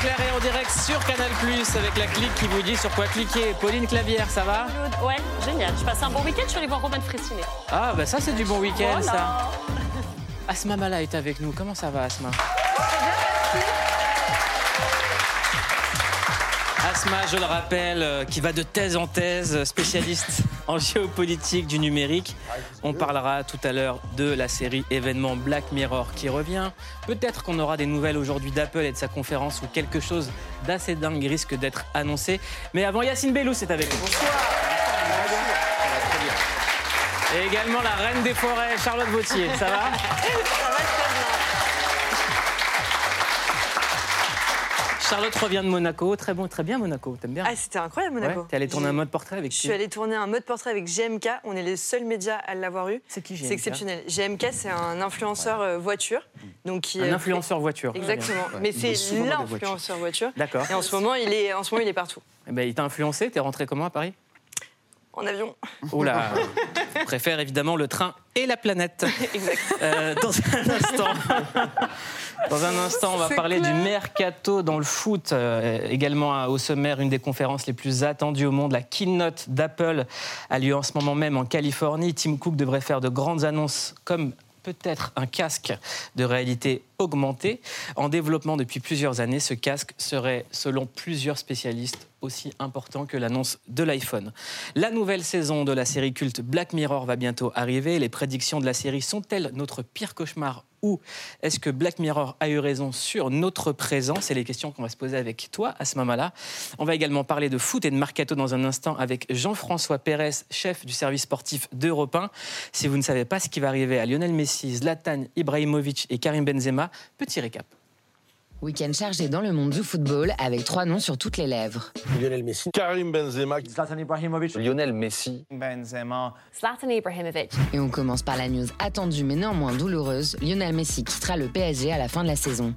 clair et en direct sur Canal Plus avec la clique qui vous dit sur quoi cliquer. Pauline Clavière, ça va Ouais, génial. Je passe un bon week-end, je suis allée voir Roman Fressinet. Ah bah ça c'est du bon week-end Voilà. ça. Asma Mala est avec nous, comment ça va Asma Asma, je le rappelle, euh, qui va de thèse en thèse, spécialiste en géopolitique du numérique. On parlera tout à l'heure de la série événement Black Mirror qui revient. Peut-être qu'on aura des nouvelles aujourd'hui d'Apple et de sa conférence où quelque chose d'assez dingue risque d'être annoncé. Mais avant, Yacine Bellou, c'est avec nous. Et également la reine des forêts, Charlotte Vautier. Ça va? Charlotte revient de Monaco. Très bon, très bien Monaco. T'aimes bien Ah, c'était incroyable, Ouais, Monaco. T'es allé tourner un mode portrait avec Je qui suis allée tourner un mode portrait avec GMK. On est les seuls médias à l'avoir eu. C'est qui C'est GMK exceptionnel. GMK, c'est un influenceur euh, voiture. Donc qui, Un influenceur voiture. Exactement. Très bien. Mais c'est l'influenceur voiture. D'accord. Et en ce moment, il est, en ce moment, il est partout. Eh ben, il t'a influencé. T'es rentré comment à Paris? En avion. Oula Je préfère évidemment le train et la planète. Euh, dans un instant, dans un instant, on va parler clair. du mercato dans le foot. Euh, également au sommaire, une des conférences les plus attendues au monde, la keynote d'Apple, a lieu en ce moment même en Californie. Tim Cook devrait faire de grandes annonces comme peut-être un casque de réalité augmentée. En développement depuis plusieurs années, ce casque serait, selon plusieurs spécialistes, aussi important que l'annonce de l'iPhone. La nouvelle saison de la série culte Black Mirror va bientôt arriver. Les prédictions de la série sont-elles notre pire cauchemar ou est-ce que Black Mirror a eu raison sur notre présent? C'est les questions qu'on va se poser avec toi à ce moment-là. On va également parler de foot et de mercato dans un instant avec Jean-François Pérez, chef du service sportif d'Europe 1. Si vous ne savez pas ce qui va arriver à Lionel Messi, Zlatan Ibrahimovic et Karim Benzema, petit récap. Week-end chargé dans le monde du football avec trois noms sur toutes les lèvres. Lionel Messi, Karim Benzema, Zlatan Ibrahimovic, Lionel Messi, Benzema. Zlatan Ibrahimovic. Et on commence par la news attendue mais néanmoins douloureuse. Lionel Messi quittera le PSG à la fin de la saison.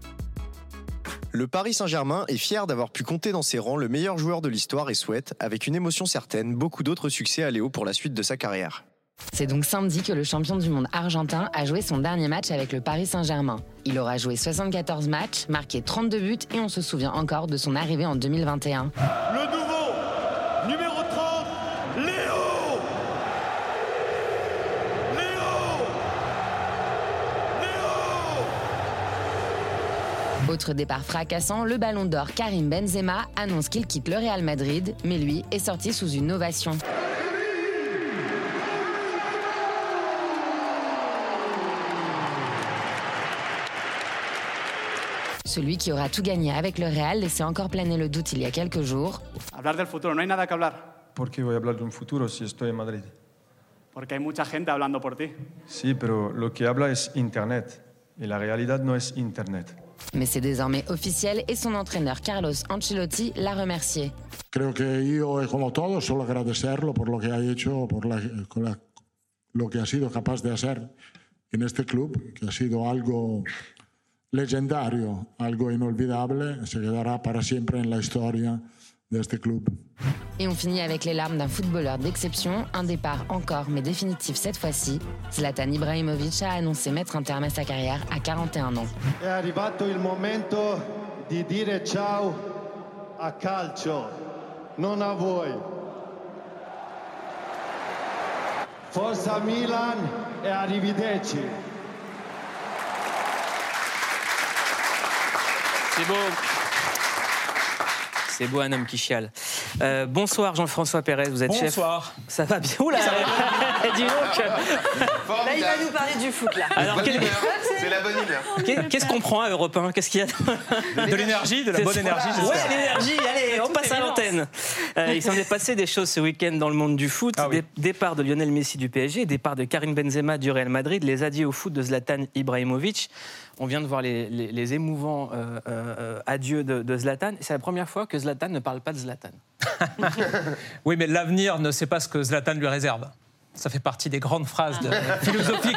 Le Paris Saint-Germain est fier d'avoir pu compter dans ses rangs le meilleur joueur de l'histoire et souhaite, avec une émotion certaine, beaucoup d'autres succès à Léo pour la suite de sa carrière. C'est donc samedi que le champion du monde argentin a joué son dernier match avec le Paris Saint-Germain. Il aura joué 74 matchs, marqué 32 buts et on se souvient encore de son arrivée en 2021. Le nouveau numéro 30, Léo Léo Léo Autre départ fracassant, le ballon d'or Karim Benzema annonce qu'il quitte le Real Madrid, mais lui est sorti sous une ovation. Celui qui aura tout gagné avec le Real laissait encore planer le doute il y a quelques jours. Hablar del futuro, no hay nada que hablar, ¿Por qué voy a hablar de un futuro si estoy en Madrid? porque hay mucha gente hablando por ti. Sí, pero lo que habla es Internet. Y la realidad no es Internet. Mais c'est désormais officiel et son entraîneur Carlos Ancelotti l'a remercié. Creo que yo, como todos, solo agradecerlo por lo que ha hecho, por la- con la- lo que ha sido capaz de hacer en este club, que ha sido algo legendario, algo inolvidable, se quedará para siempre en la historia de este club. Et on finit avec les larmes d'un footballeur d'exception, un départ encore mais définitif cette fois-ci. Zlatan Ibrahimovic a annoncé mettre un terme à sa carrière à 41 ans. È arrivato il momento di dire ciao a calcio, non a voi. Forza Milan e arrivederci. C'est beau. C'est beau un homme qui chiale. Euh, bonsoir Jean-François Pérez, vous êtes chef. Bonsoir. Ça va bien Oula Dis donc Là, il va nous parler du foot, là. Alors, quel- C'est la bonne humeur. qu'est- qu'est-ce qu'on prend à Europe 1 Qu'est-ce qu'il y a De l'énergie, de la C'est bonne ça. énergie, Ouais, l'énergie, allez, on passe à l'antenne. Euh, il s'en est passé des choses ce week-end dans le monde du foot. Ah oui. Dé- Départ de Lionel Messi du PSG, départ de Karim Benzema du Real Madrid, les adieux au foot de Zlatan Ibrahimovic. On vient de voir les, les- les émouvants euh, euh, adieux de, de Zlatan. C'est la première fois que Zlatan ne parle pas de Zlatan. Oui, mais l'avenir ne sait pas ce que Zlatan lui réserve. Ça fait partie des grandes phrases de- philosophiques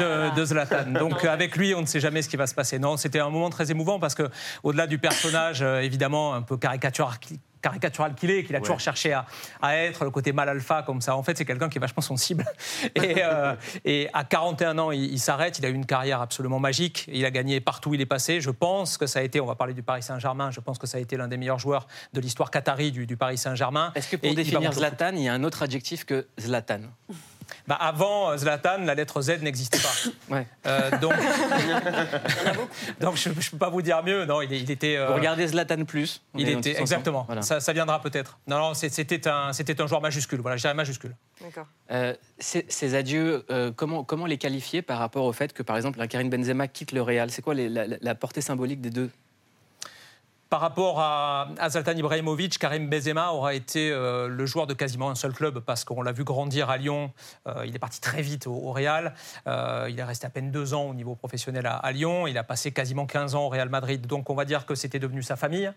de, de Zlatan. Donc euh, avec lui, on ne sait jamais ce qui va se passer. Non, c'était un moment très émouvant parce que, au-delà du personnage, euh, évidemment un peu caricatural, caricatural qu'il est, qu'il a toujours cherché à, à, être, le côté mal alpha comme ça. En fait, c'est quelqu'un qui est vachement sensible. Et, euh, et à 41 ans, il, s'arrête. Il a eu une carrière absolument magique. Il a gagné partout où il est passé. Je pense que ça a été, on va parler du Paris Saint-Germain, je pense que ça a été l'un des meilleurs joueurs de l'histoire qatari du, du Paris Saint-Germain. Est-ce que pour définir Zlatan, il y a un autre adjectif que Zlatan? Bah avant euh, Zlatan, la lettre Z n'existait pas. Ouais. Euh, donc, donc je ne peux pas vous dire mieux. Non, il, était. Euh, regardez Zlatan plus. Il était exactement. Ça, ça, viendra peut-être. Non, non, c'était un, c'était un joueur majuscule. Voilà, dirais majuscule. D'accord. ces, adieux, comment, comment les qualifier par rapport au fait que, par exemple, un Karim Benzema quitte le Real? C'est quoi la portée symbolique des deux? Par rapport à, Zlatan Ibrahimovic, Karim Benzema aura été euh, le joueur de quasiment un seul club parce qu'on l'a vu grandir à Lyon. Euh, il est parti très vite au, Real. Euh, il est resté à peine deux ans au niveau professionnel à, Lyon. Il a passé quasiment 15 ans au Real Madrid. Donc on va dire que c'était devenu sa famille,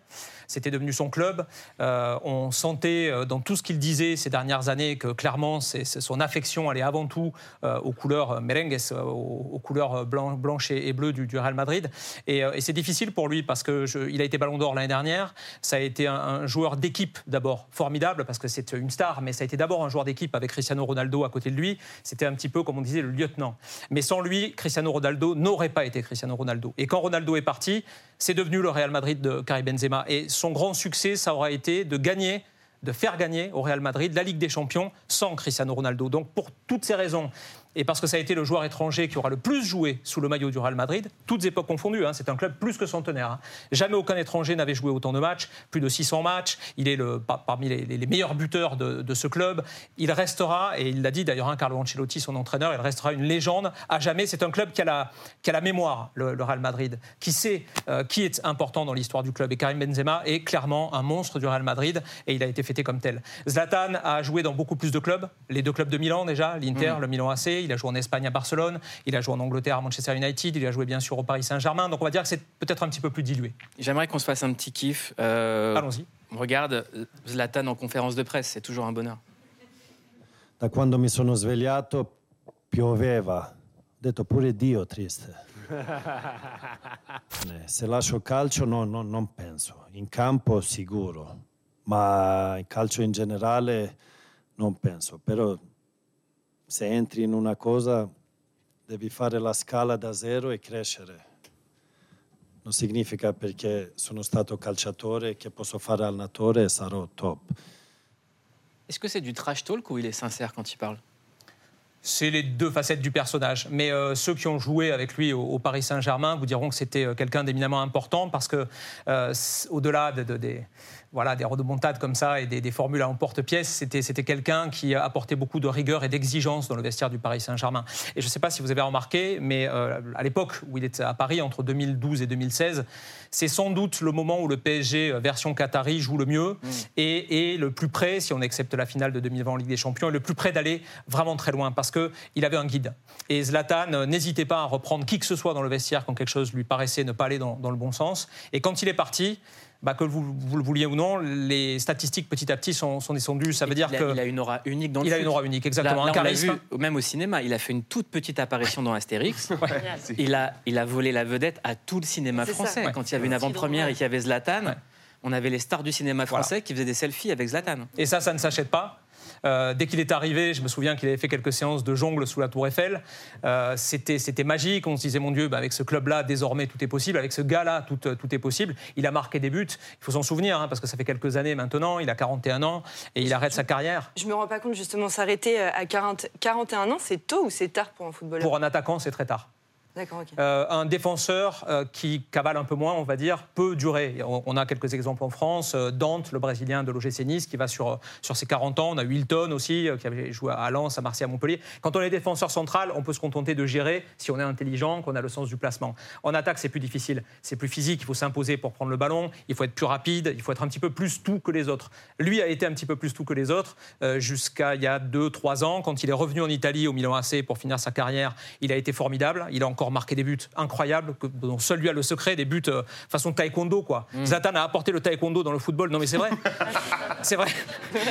c'était devenu son club. on sentait dans tout ce qu'il disait ces dernières années que clairement son affection allait avant tout aux couleurs merengues, aux, couleurs blanc, blanches et, bleues du, Real Madrid. Et, c'est difficile pour lui parce qu'il a été ballon d'Or l'année dernière. Ça a été un, joueur d'équipe d'abord formidable parce que c'est une star, mais ça a été d'abord un joueur d'équipe avec Cristiano Ronaldo à côté de lui. C'était un petit peu, comme on disait, le lieutenant. Mais sans lui, Cristiano Ronaldo n'aurait pas été Cristiano Ronaldo. Et quand Ronaldo est parti, c'est devenu le Real Madrid de Karim Benzema. Et son grand succès, ça aura été de gagner de faire gagner au Real Madrid la Ligue des Champions sans Cristiano Ronaldo. Donc pour toutes ces raisons, et parce que ça a été le joueur étranger qui aura le plus joué sous le maillot du Real Madrid, toutes époques confondues. Hein, c'est un club plus que centenaire. Hein. Jamais aucun étranger n'avait joué autant de matchs, plus de 600 matchs. Il est le, parmi les, meilleurs buteurs de, ce club. Il restera, et il l'a dit d'ailleurs, hein, Carlo Ancelotti, son entraîneur, il restera une légende à jamais. C'est un club qui a la, qui a la mémoire, le, Real Madrid, qui sait euh, qui est important dans l'histoire du club. Et Karim Benzema est clairement un monstre du Real Madrid, et il a été fêté comme tel. Zlatan a joué dans beaucoup plus de clubs, les deux clubs de Milan déjà, l'Inter, mmh. le Milan AC. Il a joué en Espagne à Barcelone, il a joué en Angleterre à Manchester United, il a joué bien sûr au Paris Saint-Germain. Donc on va dire que c'est peut-être un petit peu plus dilué. J'aimerais qu'on se fasse un petit kiff. Euh, Allons-y. Regarde Zlatan en conférence de presse, c'est toujours un bonheur. Da quando mi sono svegliato pioveva. Ho detto pure Dio triste. Eh, se lascio calcio no, no, non penso. In campo sicuro, ma in calcio in generale non penso. Però se entri in una cosa devi fare la scala da zero e crescere. Non significa perché sono stato calciatore che posso fare allenatore e sarò top. Est-ce que c'est du trash talk ou il est sincère quand il parle? C'est les deux facettes du personnage. Mais euh, ceux qui ont joué avec lui au, Paris Saint-Germain vous diront que c'était euh, quelqu'un d'éminemment important parce que, euh, au-delà de, des voilà, des redemontades comme ça et des, formules à emporte-pièce. C'était, c'était quelqu'un qui apportait beaucoup de rigueur et d'exigence dans le vestiaire du Paris Saint-Germain. Et je ne sais pas si vous avez remarqué, mais euh, à l'époque où il était à Paris, entre 2012 et 2016, c'est sans doute le moment où le PSG euh, version Qatari joue le mieux mm. et, le plus près, si on accepte la finale de 2020 en Ligue des Champions, est le plus près d'aller vraiment très loin parce qu'il avait un guide. Et Zlatan euh, n'hésitait pas à reprendre qui que ce soit dans le vestiaire quand quelque chose lui paraissait ne pas aller dans, dans le bon sens. Et quand il est parti, bah, que vous, le vouliez ou non, les statistiques petit à petit sont, descendues. Ça veut dire qu'il a une aura unique dans le Il a une aura unique, exactement. un charisme. Vu, même au cinéma, il a fait une toute petite apparition dans Astérix. il, a, il a volé la vedette à tout le cinéma français. Quand il y avait une avant-première et qu'il y avait Zlatan, on avait les stars du cinéma français qui faisaient des selfies avec Zlatan. Et ça, ça ne s'achète pas. Euh, dès qu'il est arrivé, je me souviens qu'il avait fait quelques séances de jongle sous la Tour Eiffel. Euh, c'était magique. On se disait, mon Dieu, bah, avec ce club-là, désormais, tout est possible. Avec ce gars-là, tout, tout, est possible. Il a marqué des buts. Il faut s'en souvenir, hein, parce que ça fait quelques années maintenant. Il a 41 ans et il arrête sa carrière. Je me rends pas compte, justement, s'arrêter à 40, 41 ans, c'est tôt ou c'est tard pour un footballeur? Pour un attaquant, c'est très tard. Euh, un défenseur euh, qui cavale un peu moins, on va dire, peut durer. On, a quelques exemples en France. Euh, Dante, le Brésilien de l'OGC Nice, qui va sur, sur ses 40 ans. On a Wilton aussi, qui avait joué à Lens, à Marseille, à Montpellier. Quand on est défenseur central, on peut se contenter de gérer si on est intelligent, qu'on a le sens du placement. En attaque, c'est plus difficile. C'est plus physique, il faut s'imposer pour prendre le ballon, il faut être plus rapide, il faut être un petit peu plus tout que les autres. Lui a été un petit peu plus tout que les autres jusqu'à il y a 2-3 ans. Quand il est revenu en Italie, au Milan AC, pour finir sa carrière, il a été formidable. Il a encore encore marqué des buts incroyables, que, dont seul lui a le secret, des buts euh, façon taekwondo, quoi. Mm. Zlatan a apporté le taekwondo dans le football. Non, mais c'est vrai. c'est vrai.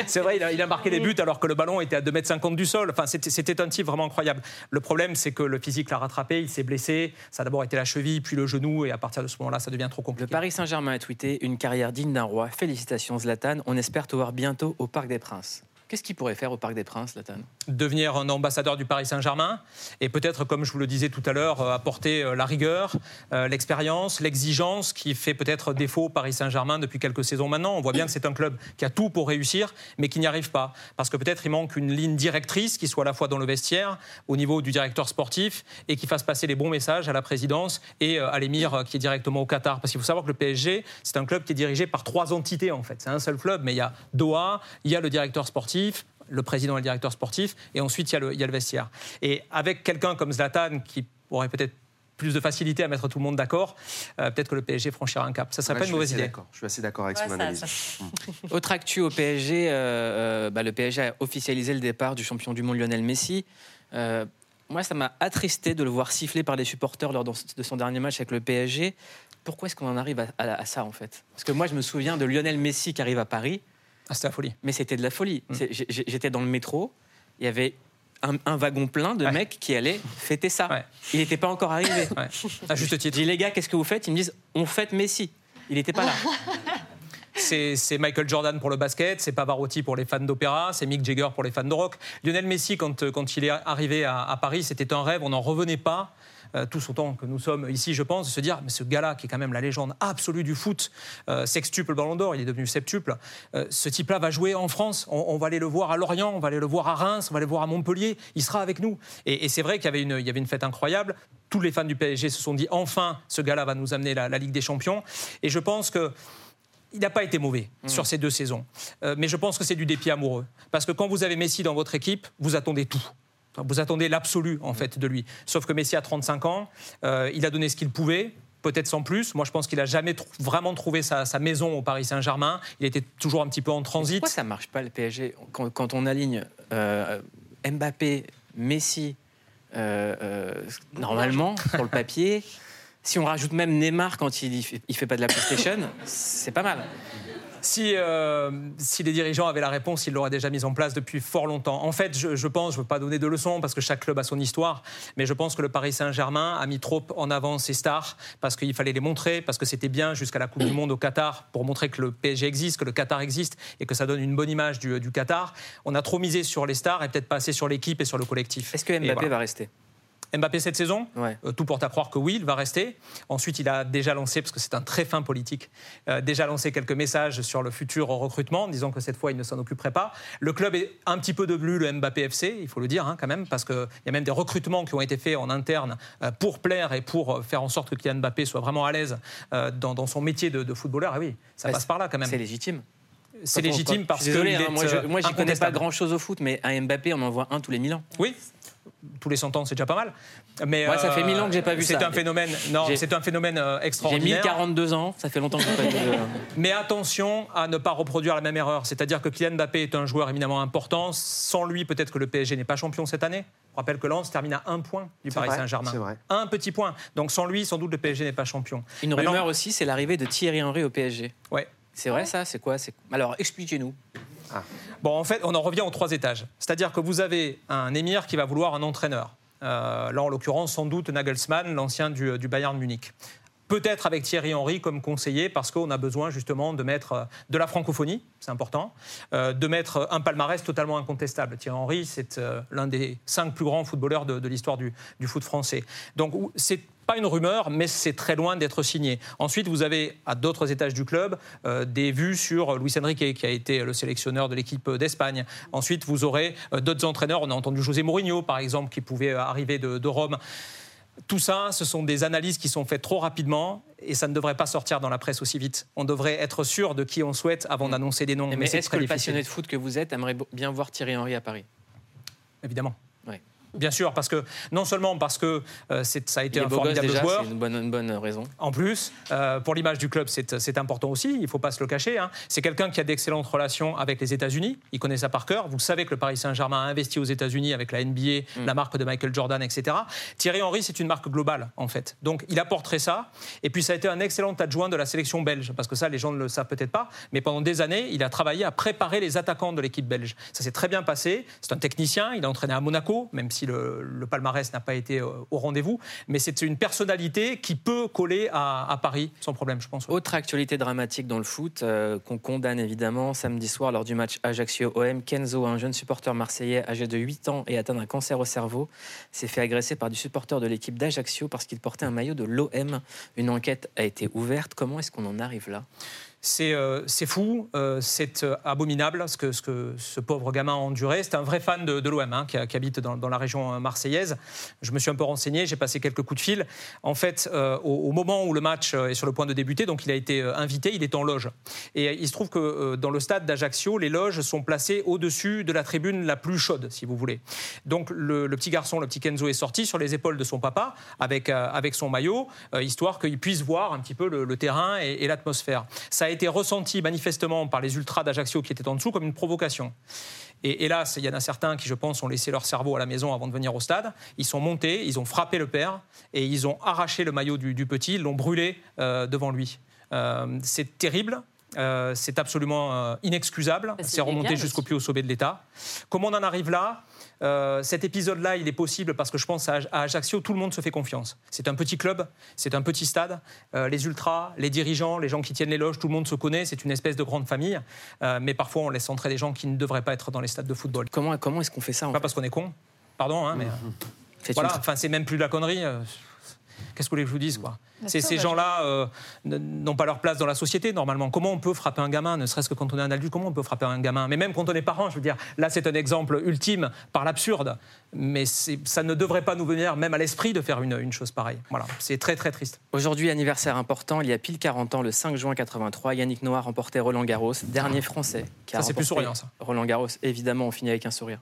C'est vrai, il a, il a marqué des buts alors que le ballon était à 2,50 m du sol. Enfin, c'était- c'était un type vraiment incroyable. Le problème, c'est que le physique l'a rattrapé, il s'est blessé. Ça a d'abord été la cheville, puis le genou, et à partir de ce moment-là, ça devient trop compliqué. Le Paris Saint-Germain a tweeté une carrière digne d'un roi. Félicitations Zlatan. On espère te voir bientôt au Parc des Princes. Qu'est-ce qu'il pourrait faire au Parc des Princes, Zlatan devenir un ambassadeur du Paris Saint-Germain et peut-être, comme je vous le disais tout à l'heure, euh, apporter euh, la rigueur, euh, l'expérience, l'exigence qui fait peut-être défaut au Paris Saint-Germain depuis quelques saisons maintenant. On voit bien que c'est un club qui a tout pour réussir, mais qui n'y arrive pas. Parce que peut-être il manque une ligne directrice qui soit à la fois dans le vestiaire, au niveau du directeur sportif, et qui fasse passer les bons messages à la présidence et à l'émir qui est directement au Qatar. Parce qu'il faut savoir que le PSG, c'est un club qui est dirigé par trois entités en fait. C'est un seul club, mais il y a Doha, il y a le directeur sportif, le président et le directeur sportif, et ensuite il y a le, il y a le vestiaire. Et avec quelqu'un comme Zlatan qui aurait peut-être plus de facilité à mettre tout le monde d'accord, euh, peut-être que le PSG franchira un cap. Ça serait Ouais, pas je une mauvaise idée. d'accord. Je suis assez d'accord avec Ouais, son ça- analyse. ça- Autre actu au PSG, euh, euh, bah, le PSG a officialisé le départ du champion du monde Lionel Messi. Euh, moi, ça m'a attristé de le voir siffler par les supporters lors de son dernier match avec le PSG. Pourquoi est-ce qu'on en arrive à, à- à ça, en fait? Parce que moi, je me souviens de Lionel Messi qui arrive à Paris. Ah, c'était la folie. Mais c'était de la folie. Mm. J'étais dans le métro, il y avait un, un wagon plein de mecs qui allaient fêter ça. Il n'était pas encore arrivé. À juste titre. Je dis, les gars, qu'est-ce que vous faites? Ils me disent, on fête Messi. Il n'était pas là. C'est Michael Jordan pour le basket, c'est Pavarotti pour les fans d'opéra, c'est Mick Jagger pour les fans de rock. Lionel Messi, quand, quand il est arrivé à, à Paris, c'était un rêve, on n'en revenait pas. Euh, tous autant que nous sommes ici, je pense, de se dire, mais ce gars-là, qui est quand même la légende absolue du foot, euh, sextuple Ballon d'Or, il est devenu septuple, euh, ce type-là va jouer en France, on, on va aller le voir à Lorient, on va aller le voir à Reims, on va aller le voir à Montpellier, il sera avec nous. Et, et c'est vrai qu'il y avait, une, il y avait une fête incroyable, tous les fans du PSG se sont dit, enfin, ce gars-là va nous amener la, la Ligue des Champions. Et je pense que il n'a pas été mauvais sur ces deux saisons. Euh, mais je pense que c'est du dépit amoureux. Parce que quand vous avez Messi dans votre équipe, vous attendez tout. Vous attendez l'absolu, en fait, de lui. Sauf que Messi a 35 ans, euh, il a donné ce qu'il pouvait. Peut-être sans plus. Moi, je pense qu'il n'a jamais vraiment trouvé sa, sa maison au Paris Saint-Germain. Il était toujours un petit peu en transit. Pourquoi ça marche pas le PSG quand, quand on aligne euh, Mbappé, Messi, euh, euh, normalement sur le papier, si on rajoute même Neymar quand il, il fait pas de la PlayStation, c'est pas mal. Si, euh, si les dirigeants avaient la réponse, ils l'auraient déjà mise en place depuis fort longtemps. En fait, je, je pense, je ne veux pas donner de leçons parce que chaque club a son histoire, mais je pense que le Paris Saint-Germain a mis trop en avant ses stars parce qu'il fallait les montrer, parce que c'était bien jusqu'à la Coupe du Monde au Qatar pour montrer que le PSG existe, que le Qatar existe et que ça donne une bonne image du, du Qatar. On a trop misé sur les stars et peut-être pas assez sur l'équipe et sur le collectif. Est-ce que Mbappé va rester? Mbappé cette saison Ouais. Euh, Tout porte à croire que oui, il va rester. Ensuite, il a déjà lancé, parce que c'est un très fin politique, euh, déjà lancé quelques messages sur le futur recrutement, en disant que cette fois, il ne s'en occuperait pas. Le club est un petit peu devenu le Mbappé FC, il faut le dire hein, quand même, parce qu'il y a même des recrutements qui ont été faits en interne euh, pour plaire et pour faire en sorte que Kylian Mbappé soit vraiment à l'aise dans, dans son métier de, de footballeur. Et oui, ça Bah, passe par là quand même. C'est légitime. C'est légitime parce désolé, que. hein, moi, je, moi, j'y connais pas grand grand-chose au foot, mais un Mbappé, on en voit un tous les mille ans. Oui, tous les 100 ans, c'est déjà pas mal. Mais Moi, ça fait euh, 1000 ans que j'ai pas vu c'est ça. un phénomène. Non, c'est un phénomène euh, J'ai extraordinaire. 1042 ans, ça fait longtemps que j'ai pas vu. Mais attention à ne pas reproduire la même erreur. C'est-à-dire que Kylian Mbappé est un joueur éminemment important. Sans lui, peut-être que le PSG n'est pas champion cette année. Je rappelle que Lens termine à un point du C'est Paris Saint-Germain. c'est vrai. Un petit point. Donc sans lui, sans doute le PSG n'est pas champion. Une Maintenant- rumeur aussi, c'est l'arrivée de Thierry Henry au PSG. Ouais. C'est vrai ça C'est quoi C'est- Alors expliquez-nous. Bon, en fait, on en revient aux trois étages. C'est-à-dire que vous avez un émir qui va vouloir un entraîneur. Euh, là, en l'occurrence, sans doute Nagelsmann, l'ancien du, du Bayern Munich. Peut-être avec Thierry Henry comme conseiller, parce qu'on a besoin justement de mettre euh, de la francophonie, c'est important, euh, de mettre un palmarès totalement incontestable. Thierry Henry, c'est euh, l'un des cinq plus grands footballeurs de, de l'histoire du, du foot français. Donc, c'est pas une rumeur, mais c'est très loin d'être signé. Ensuite, vous avez à d'autres étages du club euh, des vues sur Luis Enrique, qui a été le sélectionneur de l'équipe d'Espagne. Ensuite, vous aurez euh, d'autres entraîneurs. On a entendu José Mourinho, par exemple, qui pouvait euh, arriver de, de Rome. Tout ça, ce sont des analyses qui sont faites trop rapidement et ça ne devrait pas sortir dans la presse aussi vite. On devrait être sûr de qui on souhaite avant d'annoncer des noms. Mais, c'est est-ce que le passionné de foot que vous êtes aimerait bien voir Thierry Henry à Paris? Évidemment. Bien sûr, parce que non seulement parce que euh, ça a été un formidable déjà, joueur, c'est une bonne, une bonne raison. en plus, euh, pour l'image du club, c'est c'est important aussi, il ne faut pas se le cacher. hein. C'est quelqu'un qui a d'excellentes relations avec les États-Unis, il connaît ça par cœur. Vous le savez que le Paris Saint-Germain a investi aux États-Unis avec la NBA, Mm. la marque de Michael Jordan, etc. Thierry Henry, c'est une marque globale, en fait. Donc, il apporterait ça. Et puis, ça a été un excellent adjoint de la sélection belge, parce que ça, les gens ne le savent peut-être pas, mais pendant des années, il a travaillé à préparer les attaquants de l'équipe belge. Ça s'est très bien passé. C'est un technicien, il a entraîné à Monaco, même si le, le palmarès n'a pas été euh, au rendez-vous. Mais c'est une personnalité qui peut coller à, à Paris sans problème, je pense. Autre actualité dramatique dans le foot, euh, qu'on condamne évidemment, samedi soir lors du match Ajaccio-OM, Kenzo, un jeune supporter marseillais âgé de 8 ans et atteint d'un cancer au cerveau, s'est fait agresser par du supporter de l'équipe d'Ajaccio parce qu'il portait un maillot de l'OM. Une enquête a été ouverte. Comment est-ce qu'on en arrive là? C'est euh, c'est fou, euh, c'est euh, abominable ce que, ce pauvre gamin a enduré. C'est un vrai fan de, l'OM hein, qui, habite dans, la région marseillaise. Je me suis un peu renseigné, j'ai passé quelques coups de fil. En fait, au, moment où le match est sur le point de débuter, donc il a été invité, il est en loge. Et il se trouve que dans le stade d'Ajaccio, les loges sont placées au-dessus de la tribune la plus chaude, si vous voulez. Donc le, petit garçon, le petit Kenzo, est sorti sur les épaules de son papa avec, avec son maillot, histoire qu'il puisse voir un petit peu le, terrain et, l'atmosphère. A été ressenti manifestement par les ultras d'Ajaccio qui étaient en dessous comme une provocation. Et hélas, il y en a certains qui, je pense, ont laissé leur cerveau à la maison avant de venir au stade. Ils sont montés, ils ont frappé le père et ils ont arraché le maillot du, du petit, ils l'ont brûlé euh, devant lui. Euh, c'est terrible. euh, c'est absolument inexcusable. c'est C'est remonté jusqu'au plus haut sommet de l'État. Comment on en arrive là Euh, Cet épisode-là, il est possible parce que je pense à, à Ajaccio, tout le monde se fait confiance. C'est un petit club, c'est un petit stade. Euh, les ultras, les dirigeants, les gens qui tiennent les loges, tout le monde se connaît. C'est une espèce de grande famille. Euh, mais parfois, on laisse entrer des gens qui ne devraient pas être dans les stades de football. Comment, comment est-ce qu'on fait ça en Pas fait parce qu'on est con. Pardon, hein, mais. voilà, enfin, c'est même plus de la connerie. Qu'est-ce que vous voulez que je vous dise quoi Ces, ces gens-là euh, n'ont pas leur place dans la société normalement. Comment on peut frapper un gamin, ne serait-ce que quand on est un adulte Comment on peut frapper un gamin? Mais même quand on est parent, je veux dire, là c'est un exemple ultime par l'absurde. Mais ça ne devrait pas nous venir même à l'esprit de faire une, une chose pareille. Voilà, c'est très très triste. Aujourd'hui, anniversaire important, il y a pile 40 ans, le 5 juin 83, Yannick Noah remportait Roland Garros, dernier Français. Qui a Ça, c'est plus remporté souriant, ça. Roland Garros, évidemment, on finit avec un sourire.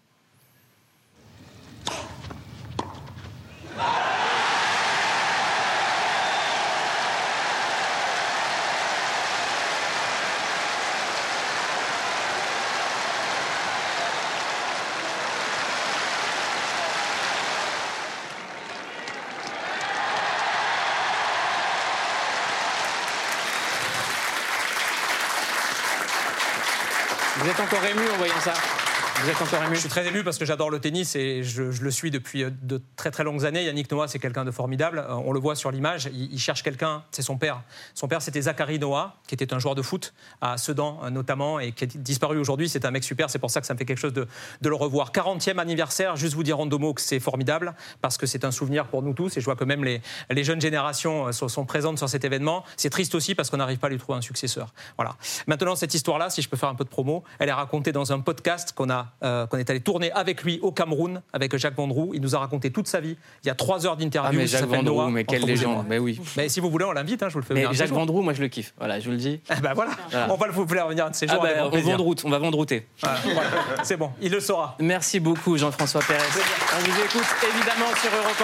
Encore ému en voyant ça Je suis très ému parce que j'adore le tennis et je, le suis depuis euh, de très très longues années. Yannick Noah, c'est quelqu'un de formidable. Euh, On le voit sur l'image. Il, cherche quelqu'un, c'est son père. Son père, c'était Zachary Noah, qui était un joueur de foot à Sedan euh, notamment et qui a disparu aujourd'hui. C'est un mec super. C'est pour ça que ça me fait quelque chose de, le revoir. 40e anniversaire, juste vous dire en deux mots que c'est formidable parce que c'est un souvenir pour nous tous et je vois que même les, jeunes générations sont, sont présentes sur cet événement. C'est triste aussi parce qu'on n'arrive pas à lui trouver un successeur. Voilà. Maintenant, cette histoire-là, si je peux faire un peu de promo, elle est racontée dans un podcast qu'on a, euh, qu'on est allé tourner avec lui au Cameroun, avec Jacques Vendroux. Il nous a raconté toute sa vie. Il y a trois heures d'interview. Ah, mais Jacques Vendroux, Noah, mais quelle légende, mais oui. Mais si vous voulez, on l'invite, hein, je vous le fais Mais venir Jacques. Vendroux, moi je le kiffe. Voilà, je vous le dis. Eh ben voilà. Voilà. on va le vous faire venir un de ces Ah jours. bah, on va vendre router. Voilà, voilà. C'est bon, il le saura. Merci beaucoup Jean-François Pérez. On vous écoute évidemment sur Europe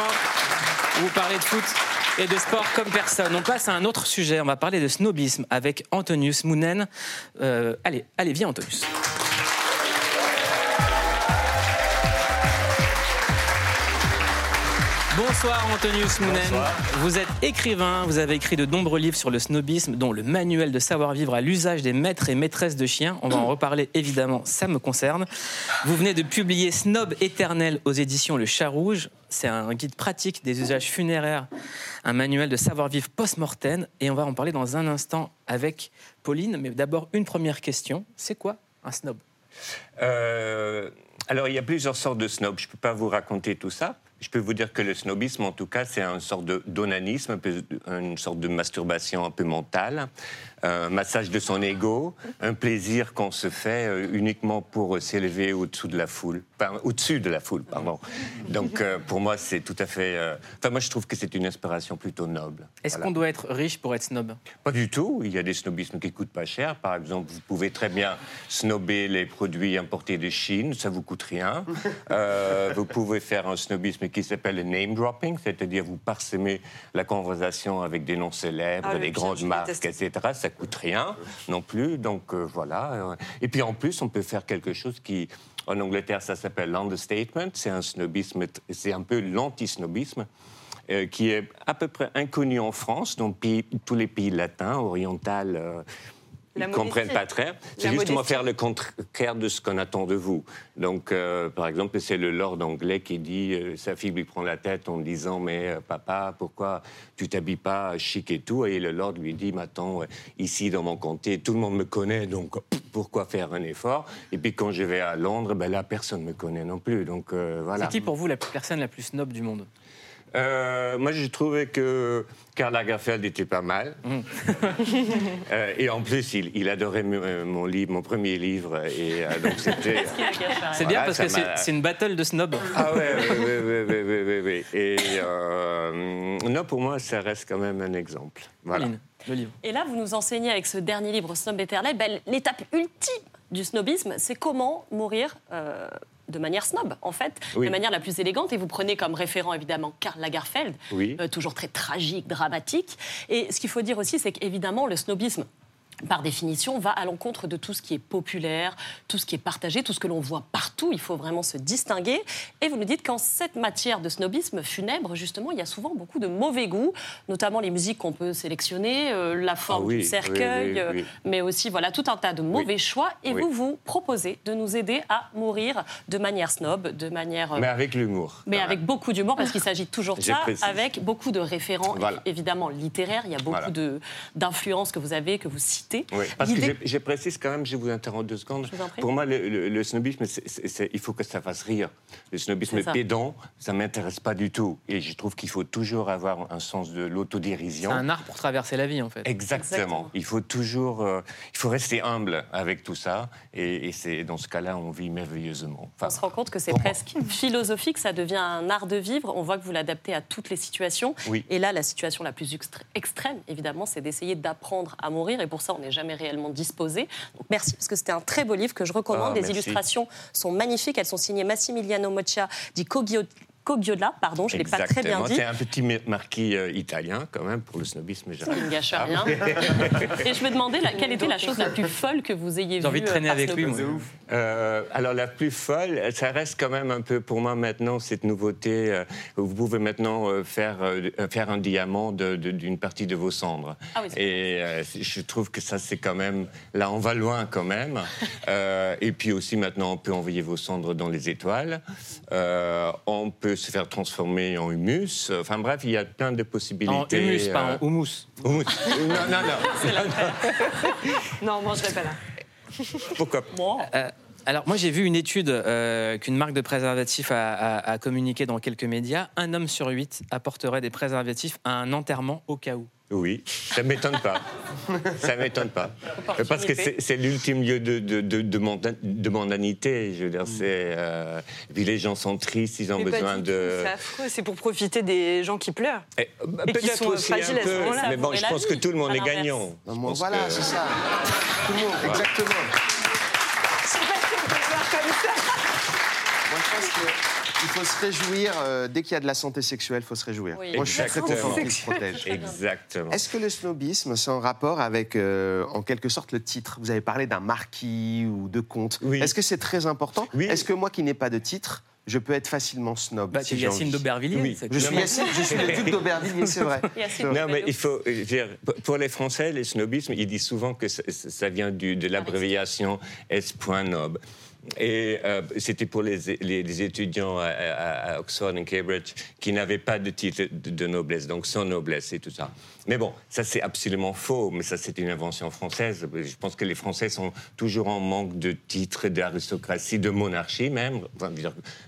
1. Vous parlez de foot et de sport comme personne. On passe à un autre sujet. On va parler de snobisme avec Antonius Mounen. Euh, allez, allez, viens Antonius. Bonsoir Antonius Mounen. Vous êtes écrivain, vous avez écrit de nombreux livres sur le snobisme, dont le manuel de savoir-vivre à l'usage des maîtres et maîtresses de chiens. On va en reparler évidemment, ça me concerne. Vous venez de publier Snob éternel aux éditions Le Chat Rouge. C'est un guide pratique des usages funéraires, un manuel de savoir-vivre post-mortem. Et on va en parler dans un instant avec Pauline. Mais d'abord, une première question. C'est quoi un snob? Euh, alors, il y a plusieurs sortes de snobs. Je ne peux pas vous raconter tout ça. Je peux vous dire que le snobisme, en tout cas, c'est une sorte de d'onanisme, une sorte de masturbation un peu mentale, un massage de son ego, un plaisir qu'on se fait euh, uniquement pour euh, s'élever au-dessous de la foule, Enfin, au-dessus de la foule, pardon. Donc, euh, pour moi, c'est tout à fait. Enfin, moi, je trouve que c'est une inspiration plutôt noble. Est-ce Voilà. qu'on doit être riche pour être snob? Pas du tout. Il y a des snobismes qui coûtent pas cher. Par exemple, vous pouvez très bien snobber les produits importés de Chine, ça vous coûte rien. Euh, vous pouvez faire un snobisme qui s'appelle le name dropping, c'est-à-dire vous parsemez la conversation avec des noms célèbres, Ah, des grandes marques, etc. Ça coûte rien non plus. Donc euh, voilà. Et puis en plus, on peut faire quelque chose qui en Angleterre, ça s'appelle l'understatement. C'est un snobisme, c'est un peu l'anti-snobisme euh, qui est à peu près inconnu en France, dans tous les pays latins, orientaux. euh, ils ne comprennent pas très. C'est justement modestie. faire le contraire de ce qu'on attend de vous. Donc, euh, par exemple, c'est le lord anglais qui dit, euh, sa fille lui prend la tête en disant, mais euh, papa, pourquoi tu t'habilles pas chic et tout? Et le lord lui dit, mais attends, ici dans mon comté, tout le monde me connaît, donc pourquoi faire un effort? Et puis quand je vais à Londres, ben là, personne ne me connaît non plus. Donc euh, voilà. C'est qui pour vous la personne la plus snob du monde? Euh, moi, j'ai trouvé que Karl Lagerfeld était pas mal. Euh, et en plus, il, il adorait mon, euh, livre, mon premier livre. Et euh, donc, c'était. C'est Voilà, bien parce que c'est une battle de snob. Ah ouais, oui, oui, oui, oui, oui, oui, oui. Et euh, non, pour moi, ça reste quand même un exemple. Voilà. Le livre. Et là, vous nous enseignez avec ce dernier livre, Snob éternel, ben, l'étape ultime du snobisme, c'est comment mourir euh, de manière snob, en fait, Oui. de manière la plus élégante. Et vous prenez comme référent, évidemment, Karl Lagerfeld, Oui. euh, toujours très tragique, dramatique. Et ce qu'il faut dire aussi, c'est qu'évidemment, le snobisme, par définition, va à l'encontre de tout ce qui est populaire, tout ce qui est partagé, tout ce que l'on voit partout. Il faut vraiment se distinguer. Et vous nous dites qu'en cette matière de snobisme funèbre, justement, il y a souvent beaucoup de mauvais goût, notamment les musiques qu'on peut sélectionner, euh, la forme Ah oui, du cercueil, oui, euh, oui. mais aussi voilà tout un tas de mauvais choix. Et vous vous proposez de nous aider à mourir de manière snob, de manière. euh, Mais avec l'humour. mais avec beaucoup d'humour, parce qu'il s'agit toujours de ça, précise. avec beaucoup de référents, Voilà. évidemment littéraires. Il y a beaucoup Voilà. de d'influences que vous avez, que vous citez. Oui, parce que je, précise quand même, je vous interromps deux secondes. vous en prie. Pour moi, le, le- le snobisme, c'est- c'est- c'est- il faut que ça fasse rire. Le snobisme C'est ça. pédant, ça m'intéresse pas du tout. Et je trouve qu'il faut toujours avoir un sens de C'est l'autodérision. un art pour traverser la vie, en fait. Exactement. Exactement. Il faut toujours, euh, il faut rester humble avec tout ça. Et, et c'est dans ce cas-là, on vit merveilleusement. Enfin, On se rend compte que c'est pour moi. presque philosophique, ça devient un art de vivre. On voit que vous l'adaptez à toutes les situations. Oui. Et là, la situation la plus extrême, évidemment, c'est d'essayer d'apprendre à mourir. Et pour ça, on n'est jamais réellement disposé. Donc, merci, parce que c'était un très beau livre que je recommande. Ah, les merci. illustrations sont magnifiques. Elles sont signées Massimiliano Moccia di Coggio- Coggiola. Pardon, je ne l'ai pas très bien dit. C'est un petit marquis euh, italien, quand même, pour le snobisme. Ça ne gâche Ah, rien. Et je me demandais la- quelle était la chose la plus folle que vous ayez vue. J'ai envie de euh, traîner avec lui, moi. Euh, alors la plus folle, ça reste quand même un peu pour moi maintenant cette nouveauté. euh, vous pouvez maintenant euh, faire euh, faire un diamant d'une partie de vos cendres. Ah oui, et euh, je trouve que ça c'est quand même là on va loin quand même. Euh, et puis aussi maintenant on peut envoyer vos cendres dans les étoiles. Euh, on peut se faire transformer en humus. Enfin bref, il y a plein de possibilités. En humus, pas euh, en houmous. Humus. Non, non, non. Non, on mangerait pas là. Pourquoi? Euh, alors moi j'ai vu une étude euh, qu'une marque de préservatifs a, a- a communiqué dans quelques médias. Un homme sur huit apporterait des préservatifs à un enterrement au cas où. Oui, ça m'étonne pas. ça m'étonne pas. Parce que c'est l'ultime lieu de, de, de, de monda- de mondanité. Je veux dire, c'est. euh, et puis les gens sont tristes, ils ont Mais pas besoin de. C'est affreux, c'est pour profiter des gens qui pleurent. Eh, bah, Et qui Peut-être sont aussi un fragiles à ce peu, moment-là. mais bon, je pense vie, que tout le monde est gagnant. Non, Je bon, voilà, que- c'est ça. Tout le monde, exactement. Moi, je pense qu'il faut se réjouir, euh, dès qu'il y a de la santé sexuelle, il faut se réjouir. Oui. Moi, je suis très Exactement. content qu'il se protège. Exactement. Est-ce que le snobisme, c'est en rapport avec, euh, en quelque sorte, le titre? Vous avez parlé d'un marquis ou de comte. Oui. Est-ce que c'est très important? Oui. Est-ce que moi, qui n'ai pas de titre, je peux être facilement snob? Bah, si c'est j'ai Yacine envie d'Aubervilliers. Oui. c'est Je suis, clairement- Yacine, je suis le duc d'Aubervilliers, c'est vrai. Yacine C'est vrai. Non, mais il faut je veux dire, pour les Français, les snobismes, ils disent souvent que ça, ça vient du- de l'abréviation S.nob. Et euh, c'était pour les, les- les étudiants à, à- à Oxford et Cambridge qui n'avaient pas de titre de, de noblesse, donc sans noblesse et tout ça. Mais bon, ça c'est absolument faux, mais ça c'est une invention française. Je pense que les Français sont toujours en manque de titres, d'aristocratie, de monarchie même. Enfin,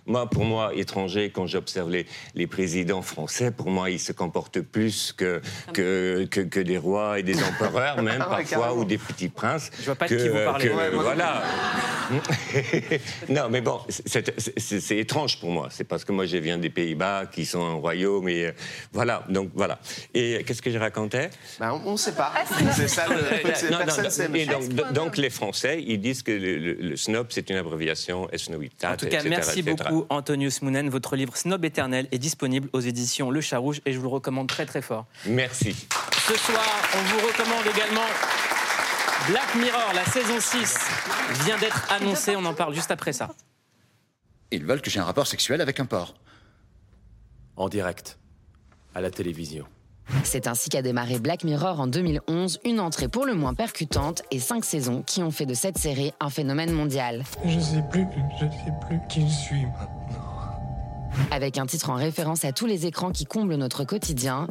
moi, pour moi, étranger, quand j'observe les, les présidents français, pour moi, ils se comportent plus que, que, que, que des rois et des empereurs, même Ah ouais, parfois, carrément. ou des petits princes. Je vois pas de que- qui vous parlez. que- Ouais, voilà. non, mais bon, c'est- étrange pour moi. C'est parce que moi, je viens des Pays-Bas, qui sont un royaume, et euh, voilà. Donc voilà. Et qu'est-ce que je racontais? Ben, on ne sait pas. C'est ça le Non, non, personne non. sait. Et monsieur. donc, donc, les Français, ils disent que le, le- le snob, c'est une abréviation SNOITAT, En tout cas, etc., merci etc. beaucoup, Antonius Mounen. Votre livre Snob éternel est disponible aux éditions Le Chat Rouge et je vous le recommande très très fort. Merci. Ce soir, on vous recommande également Black Mirror, la saison 6 vient d'être annoncée. On en parle juste après ça. Ils veulent que j'ai un rapport sexuel avec un porc. En direct, à la télévision. C'est ainsi qu'a démarré Black Mirror en 2011, une entrée pour le moins percutante et cinq saisons qui ont fait de cette série un phénomène mondial. Je sais plus, je sais plus qui je suis maintenant. Avec un titre en référence à tous les écrans qui comblent notre quotidien,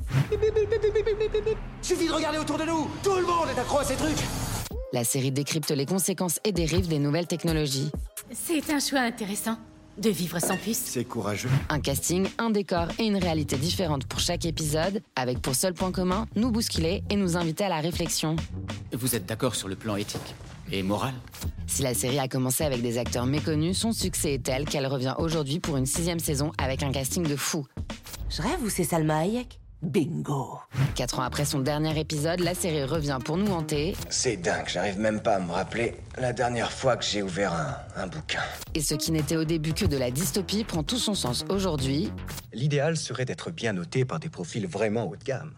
Suffit de regarder autour de nous Tout le monde est accro à ces trucs la série décrypte les conséquences et dérives des nouvelles technologies. C'est un choix intéressant de vivre sans puce. C'est courageux. Un casting, un décor et une réalité différente pour chaque épisode, avec pour seul point commun nous bousculer et nous inviter à la réflexion. Vous êtes d'accord sur le plan éthique et moral? Si la série a commencé avec des acteurs méconnus, son succès est tel qu'elle revient aujourd'hui pour une sixième saison avec un casting de fou. Je rêve ou c'est Salma Hayek Bingo Quatre ans après son dernier épisode, la série revient pour nous hanter. C'est dingue, j'arrive même pas à me rappeler la dernière fois que j'ai ouvert un, un bouquin. Et ce qui n'était au début que de la dystopie prend tout son sens aujourd'hui. L'idéal serait d'être bien noté par des profils vraiment haut de gamme.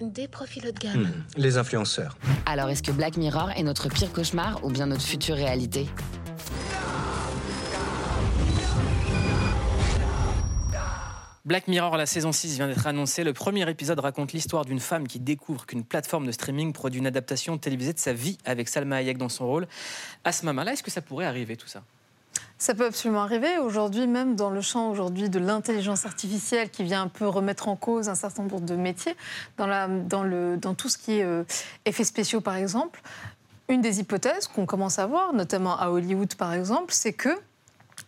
Des profils haut de gamme. Hmm, Les influenceurs. Alors est-ce que Black Mirror est notre pire cauchemar ou bien notre future réalité? Black Mirror, la saison 6 vient d'être annoncée. Le premier épisode raconte l'histoire d'une femme qui découvre qu'une plateforme de streaming produit une adaptation télévisée de sa vie avec Salma Hayek dans son rôle. À ce moment-là, est-ce que ça pourrait arriver tout ça? Ça peut absolument arriver. Aujourd'hui, même dans le champ aujourd'hui de l'intelligence artificielle qui vient un peu remettre en cause un certain nombre de métiers, dans, le, dans tout ce qui est euh, effets spéciaux par exemple, une des hypothèses qu'on commence à voir, notamment à Hollywood par exemple, c'est que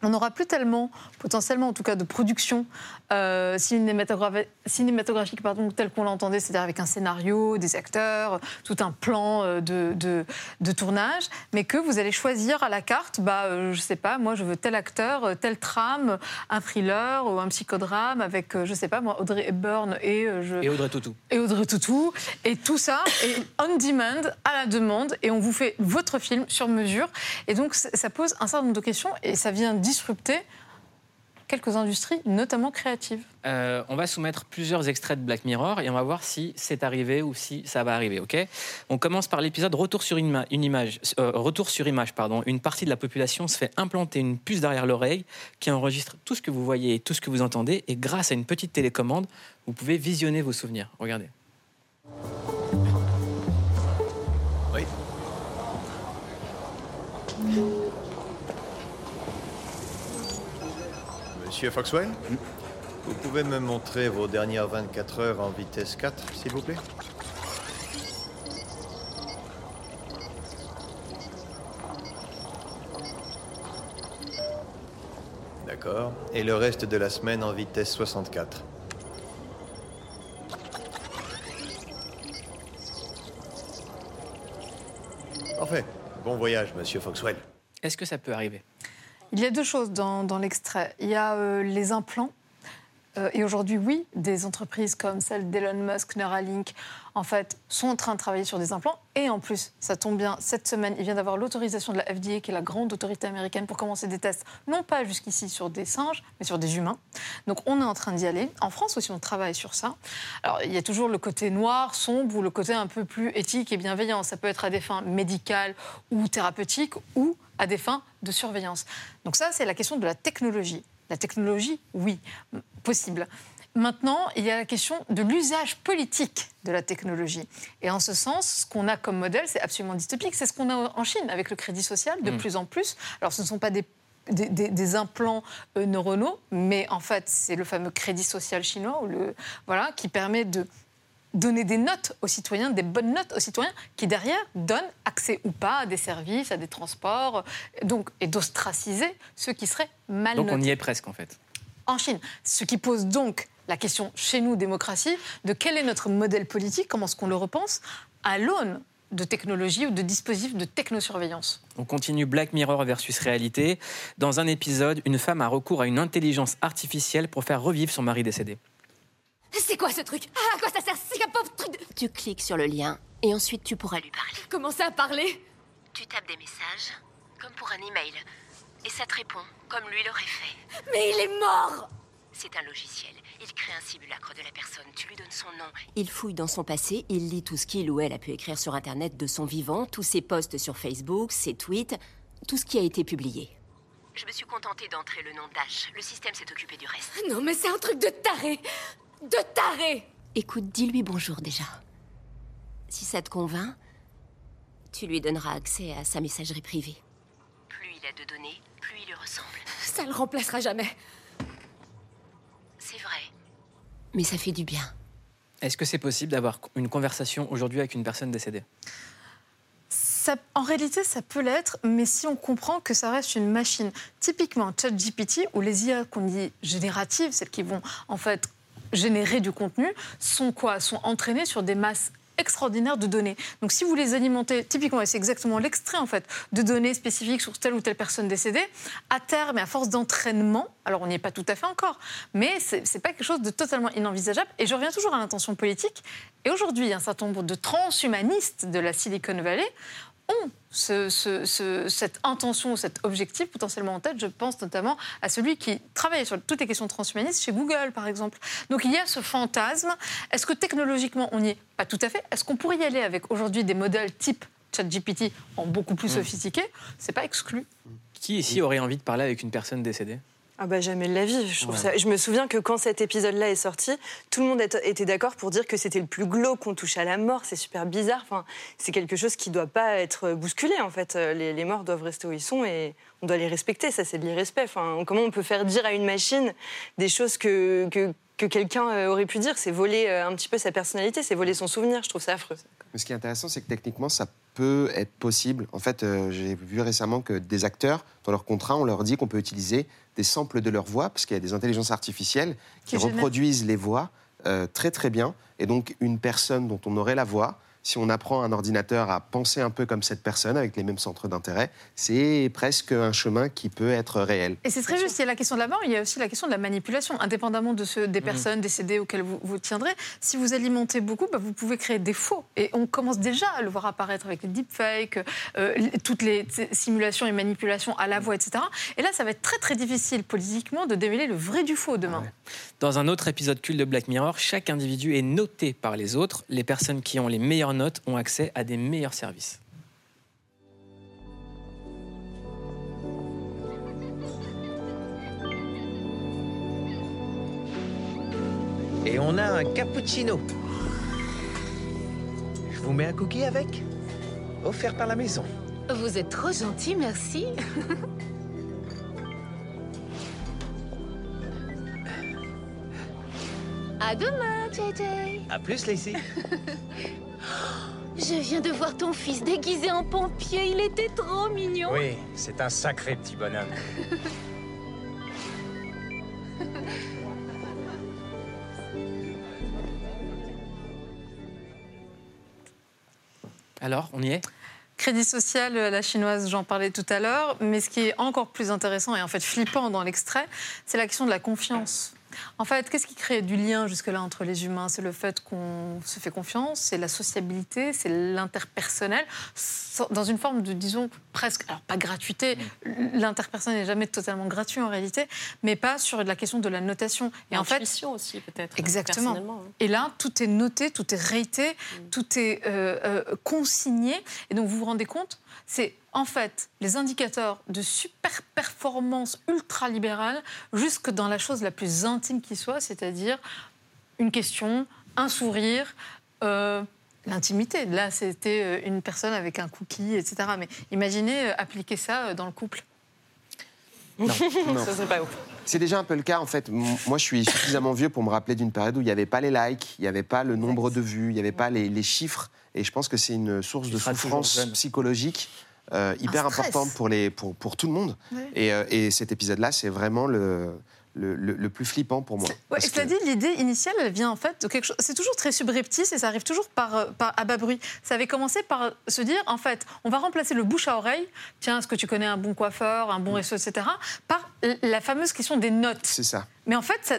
on n'aura plus tellement, potentiellement en tout cas, de production euh, cinématographi- cinématographique pardon, telle qu'on l'entendait, c'est-à-dire avec un scénario, des acteurs, tout un plan euh, de, de- de tournage, mais que vous allez choisir à la carte, bah, euh, je sais pas, moi je veux tel acteur, euh, telle trame, un thriller ou un psychodrame avec, euh, je sais pas, moi, Audrey Hepburn et je Et Audrey Tautou. et Audrey Tautou. Et tout ça est on demand, à la demande, et on vous fait votre film sur mesure. Et donc, ça pose un certain nombre de questions, et ça vient disrupter quelques industries, notamment créatives. Euh, on va soumettre plusieurs extraits de Black Mirror et on va voir si c'est arrivé ou si ça va arriver. Ok? On commence par l'épisode Retour sur une, ima- une image. euh, retour sur image, pardon. Une partie de la population se fait implanter une puce derrière l'oreille qui enregistre tout ce que vous voyez et tout ce que vous entendez. Et grâce à une petite télécommande, vous pouvez visionner vos souvenirs. Regardez. Oui. Monsieur Foxwell Vous pouvez me montrer vos dernières 24 heures en vitesse 4, s'il vous plaît? D'accord. Et le reste de la semaine en vitesse 64. Parfait. Bon voyage, monsieur Foxwell. Est-ce que ça peut arriver? Il y a deux choses dans, l'extrait. Il y a euh, les implants. Euh, et aujourd'hui, oui, des entreprises comme celle d'Elon Musk, Neuralink, en fait, sont en train de travailler sur des implants. Et en plus, ça tombe bien, cette semaine, il vient d'avoir l'autorisation de la FDA, qui est la grande autorité américaine, pour commencer des tests, non pas jusqu'ici sur des singes, mais sur des humains. Donc on est en train d'y aller. En France aussi, on travaille sur ça. Alors, il y a toujours le côté noir, sombre, ou le côté un peu plus éthique et bienveillant. Ça peut être à des fins médicales ou thérapeutiques, ou à des fins de surveillance. Donc ça, c'est la question de la technologie. La technologie, oui, possible. Maintenant, il y a la question de l'usage politique de la technologie. Et en ce sens, ce qu'on a comme modèle, c'est absolument dystopique. C'est ce qu'on a en Chine avec le crédit social, de Mm. plus en plus. Alors, ce ne sont pas des des, des- des implants euh, neuronaux, mais en fait, c'est le fameux crédit social chinois, ou le, voilà, qui permet de donner des notes aux citoyens, des bonnes notes aux citoyens, qui derrière donnent accès ou pas à des services, à des transports, euh, donc, et d'ostraciser ceux qui seraient mal Donc notés on y est presque en fait. en Chine. Ce qui pose donc la question chez nous, démocratie, de quel est notre modèle politique, comment est-ce qu'on le repense à l'aune de technologies ou de dispositifs de technosurveillance? On continue Black Mirror versus réalité. Dans un épisode, une femme a recours à une intelligence artificielle pour faire revivre son mari décédé. C'est quoi ce truc? Ah, À quoi ça sert C'est un pauvre truc de... Tu cliques sur le lien et ensuite tu pourras lui parler. Comment ça, parler? Tu tapes des messages, comme pour un email, et ça te répond, comme lui l'aurait fait. Mais il est mort C'est un logiciel. Il crée un simulacre de la personne. Tu lui donnes son nom. Il fouille dans son passé. Il lit tout ce qu'il ou elle a pu écrire sur Internet de son vivant, tous ses posts sur Facebook, ses tweets, tout ce qui a été publié. Je me suis contentée d'entrer le nom d'Ash. Le système s'est occupé du reste. Non, mais c'est un truc de taré De taré Écoute, dis-lui bonjour déjà. Si ça te convainc, tu lui donneras accès à sa messagerie privée. Plus il a de données, plus il lui ressemble. Ça le remplacera jamais. C'est vrai. Mais ça fait du bien. Est-ce que c'est possible d'avoir une conversation aujourd'hui avec une personne décédée? Ça- en réalité, ça peut l'être, mais si on comprend que ça reste une machine, typiquement ChatGPT ou les IA qu'on dit génératives, celles qui vont en fait générer du contenu, sont quoi? Sont entraînées sur des masses extraordinaires de données. Donc si vous les alimentez, typiquement, et c'est exactement l'extrait en fait, de données spécifiques sur telle ou telle personne décédée, à terme et à force d'entraînement, alors on n'y est pas tout à fait encore, mais c'est c'est pas quelque chose de totalement inenvisageable. Et je reviens toujours à l'intention politique. Et aujourd'hui, un certain nombre de transhumanistes de la Silicon Valley ont ce- ce- ce- cette intention, cet objectif potentiellement en tête. Je pense notamment à celui qui travaille sur toutes les questions transhumanistes chez Google, par exemple. Donc il y a ce fantasme. Est-ce que technologiquement on n'y est? Pas tout à fait. Est-ce qu'on pourrait y aller avec aujourd'hui des modèles type ChatGPT en beaucoup plus Mm. sophistiqués? C'est pas exclu. Qui ici aurait envie de parler avec une personne décédée? Ah bah jamais de la vie. Je, trouve Ouais. ça- je me souviens que quand cet épisode-là est sorti, tout le monde était d'accord pour dire que c'était le plus glauque qu'on touche à la mort. C'est super bizarre. Enfin, c'est quelque chose qui ne doit pas être bousculé en fait. Euh, Les, les morts doivent rester où ils sont et on doit les respecter. Ça, c'est de l'irrespect. Enfin, comment on peut faire dire à une machine des choses que, que, que quelqu'un euh, aurait pu dire? C'est voler euh, un petit peu sa personnalité, c'est voler son souvenir. Je trouve ça affreux. Mais ce qui est intéressant, c'est que techniquement, ça peut être possible. En fait, euh, j'ai vu récemment que des acteurs, dans leur contrat, on leur dit qu'on peut utiliser des samples de leur voix, parce qu'il y a des intelligences artificielles qui reproduisent les voix euh, très très bien. Et donc, une personne dont on aurait la voix, si on apprend un ordinateur à penser un peu comme cette personne, avec les mêmes centres d'intérêt, c'est presque un chemin qui peut être réel. Et c'est très juste, il y a la question de la mort, il y a aussi la question de la manipulation, indépendamment de ceux, des Mhm. personnes décédées auxquelles vous, vous tiendrez. Si vous alimentez beaucoup, bah, vous pouvez créer des faux. Et on commence déjà à le voir apparaître avec les deepfakes, euh, toutes les simulations et manipulations à la voix, etc. Et là, ça va être très très difficile politiquement de démêler le vrai du faux demain. Dans un autre épisode culte de Black Mirror, chaque individu est noté par les autres. Les personnes qui ont les meilleures notes ont accès à des meilleurs services. Et on a un cappuccino. Je vous mets un cookie avec Offert par la maison. Vous êtes trop gentil, merci. à demain, JJ. À plus, Lacey. Je viens de voir ton fils déguisé en pompier. Il était trop mignon. Oui, c'est un sacré petit bonhomme. Alors, on y est? Crédit social, euh, la chinoise, j'en parlais tout à l'heure, mais ce qui est encore plus intéressant et en fait flippant dans l'extrait, c'est la question de la confiance. En fait, qu'est-ce qui crée du lien jusque-là entre les humains? C'est le fait qu'on se fait confiance, c'est la sociabilité, c'est l'interpersonnel, dans une forme de, disons, presque, alors pas gratuité, l'interpersonnel n'est jamais totalement gratuit en réalité, mais pas sur la question de la notation. Et en fait, aussi, peut-être. Exactement. hein. Et là, tout est noté, tout est réité, tout est euh, euh, consigné. Et donc, vous vous rendez compte, c'est en fait, les indicateurs de super performance ultra-libérale jusque dans la chose la plus intime qui soit, c'est-à-dire une question, un sourire, euh, l'intimité. Là, c'était euh, une personne avec un cookie, etc. Mais imaginez euh, appliquer ça euh, dans le couple. Non. Ça, c'est pas ouf. C'est déjà un peu le cas en fait. Moi, je suis suffisamment vieux pour me rappeler d'une période où il n'y avait pas les likes, il n'y avait pas le nombre de vues, il n'y avait pas les, les chiffres. Et je pense que c'est une source de souffrance psychologique euh, hyper importante pour, les, pour, pour tout le monde. Ouais. Et, euh, et cet épisode-là, c'est vraiment le, le, le- le plus flippant pour moi. Ouais, et cela que- dit, l'idée initiale, elle vient en fait de quelque chose. C'est toujours très subreptice et ça arrive toujours par, euh, par à bas bruit. Ça avait commencé par se dire, en fait, on va remplacer le bouche à oreille. Tiens, est-ce que tu connais un bon coiffeur, un bon resto, etc. Par la fameuse question des notes. C'est ça, Mais en fait, ça-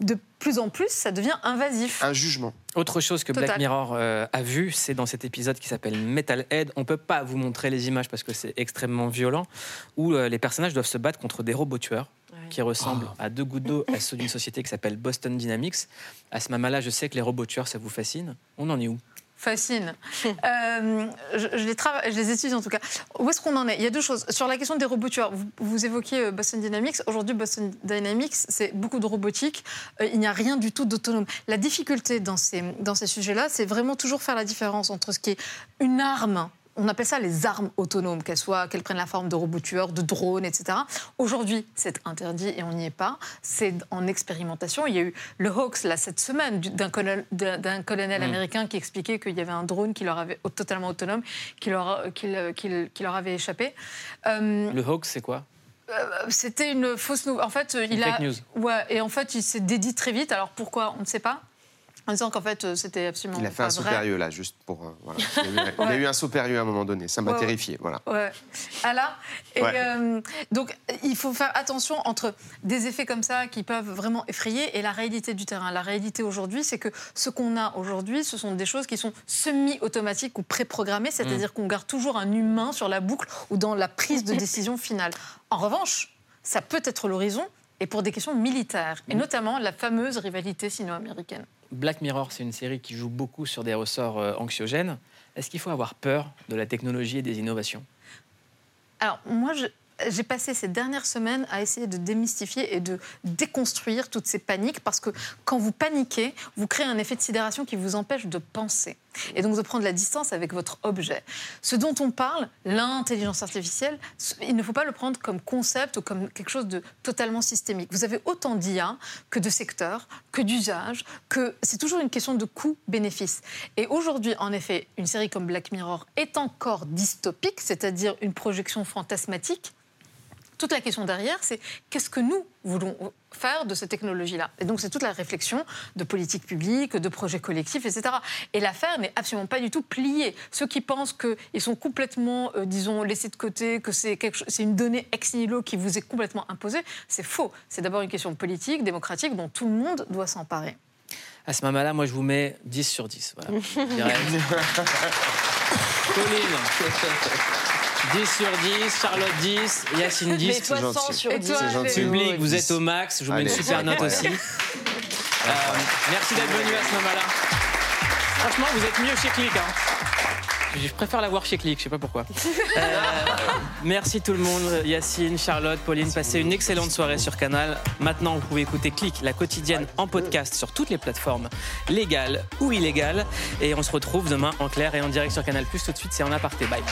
de plus en plus, ça devient invasif. un jugement. Autre chose que Total. Black Mirror euh, a vu, c'est dans cet épisode qui s'appelle Metalhead. On peut pas vous montrer les images parce que c'est extrêmement violent, où euh, les personnages doivent se battre contre des robots tueurs qui ressemblent à deux gouttes d'eau à ceux d'une société qui s'appelle Boston Dynamics. À ce moment-là, je sais que les robots tueurs, ça vous fascine. On en est où? Fascine. Euh, je, je les trava- je les étudie en tout cas. Où est-ce qu'on en est? Il y a deux choses. Sur la question des robots tueurs, vous, vous évoquiez euh, Boston Dynamics. Aujourd'hui, Boston Dynamics, c'est beaucoup de robotique. Euh, il n'y a rien du tout d'autonome. La difficulté dans ces, dans ces sujets-là, c'est vraiment toujours faire la différence entre ce qui est une arme. On appelle ça les armes autonomes, qu'elles soient, qu'elles prennent la forme de robots tueurs, de drones, etc. Aujourd'hui, c'est interdit et on n'y est pas. C'est en expérimentation. Il y a eu le hoax là cette semaine du- d'un colonel, d'un d'un colonel Mm. américain qui expliquait qu'il y avait un drone qui leur avait totalement autonome, qui leur, qui, qui le- qui leur avait échappé. Euh, Le hoax, c'est quoi? euh, C'était une fausse nouvelle. En fait, euh, il Une a. fake news. Ouais, et en fait, il s'est dédit très vite. Alors pourquoi? On ne sait pas. En disant qu'en fait, euh, c'était absolument Il a fait un périlleux là, juste pour. euh, voilà. Il, a eu, il a Ouais. eu un saut périlleux à un moment donné. Ça m'a Ouais, ouais. terrifié. Voilà. Ouais. Et euh, donc, il faut faire attention entre des effets comme ça qui peuvent vraiment effrayer et la réalité du terrain. La réalité aujourd'hui, c'est que ce qu'on a aujourd'hui, ce sont des choses qui sont semi-automatiques ou préprogrammées, c'est-à-dire qu'on garde toujours un humain sur la boucle ou dans la prise de décision finale. En revanche, ça peut être l'horizon et pour des questions militaires, et notamment la fameuse rivalité sino-américaine. Black Mirror, c'est une série qui joue beaucoup sur des ressorts euh, anxiogènes. Est-ce qu'il faut avoir peur de la technologie et des innovations? Alors, moi, j'ai passé ces dernières semaines à essayer de démystifier et de déconstruire toutes ces paniques parce que quand vous paniquez, vous créez un effet de sidération qui vous empêche de penser et donc de prendre la distance avec votre objet. Ce dont on parle, l'intelligence artificielle, il ne faut pas le prendre comme concept ou comme quelque chose de totalement systémique. Vous avez autant d'IA que de secteurs, que d'usages, que c'est toujours une question de coût-bénéfice. Et aujourd'hui, en effet, une série comme Black Mirror est encore dystopique, c'est-à-dire une projection fantasmatique. Toute la question derrière, c'est qu'est-ce que nous voulons faire de cette technologie-là Et donc, c'est toute la réflexion de politique publique, de projets collectifs, etc. Et l'affaire n'est absolument pas du tout pliée. Ceux qui pensent qu'ils sont complètement, euh, disons, laissés de côté, que c'est quelque chose- c'est une donnée ex nihilo qui vous est complètement imposée, c'est faux. C'est d'abord une question politique, démocratique, dont tout le monde doit s'emparer. À ce moment-là, moi, je vous mets 10 sur 10. Voilà. Pauline, 10 sur 10, Charlotte 10, Yacine 10. Mais toi, 100 sur Et 10. toi, C'est gentil. Public, vous êtes au max. Je vous mets une super note aussi. Euh, merci d'être venu à ce moment-là. Franchement, vous êtes mieux chez Click. hein. Je préfère la voir chez Click, je sais pas pourquoi. Euh, merci tout le monde, Yacine, Charlotte, Pauline. Passez une excellente soirée sur Canal. Maintenant, vous pouvez écouter Click, la quotidienne en podcast sur toutes les plateformes légales ou illégales. Et on se retrouve demain en clair et en direct sur Canal. Tout de suite, c'est en aparté. Bye.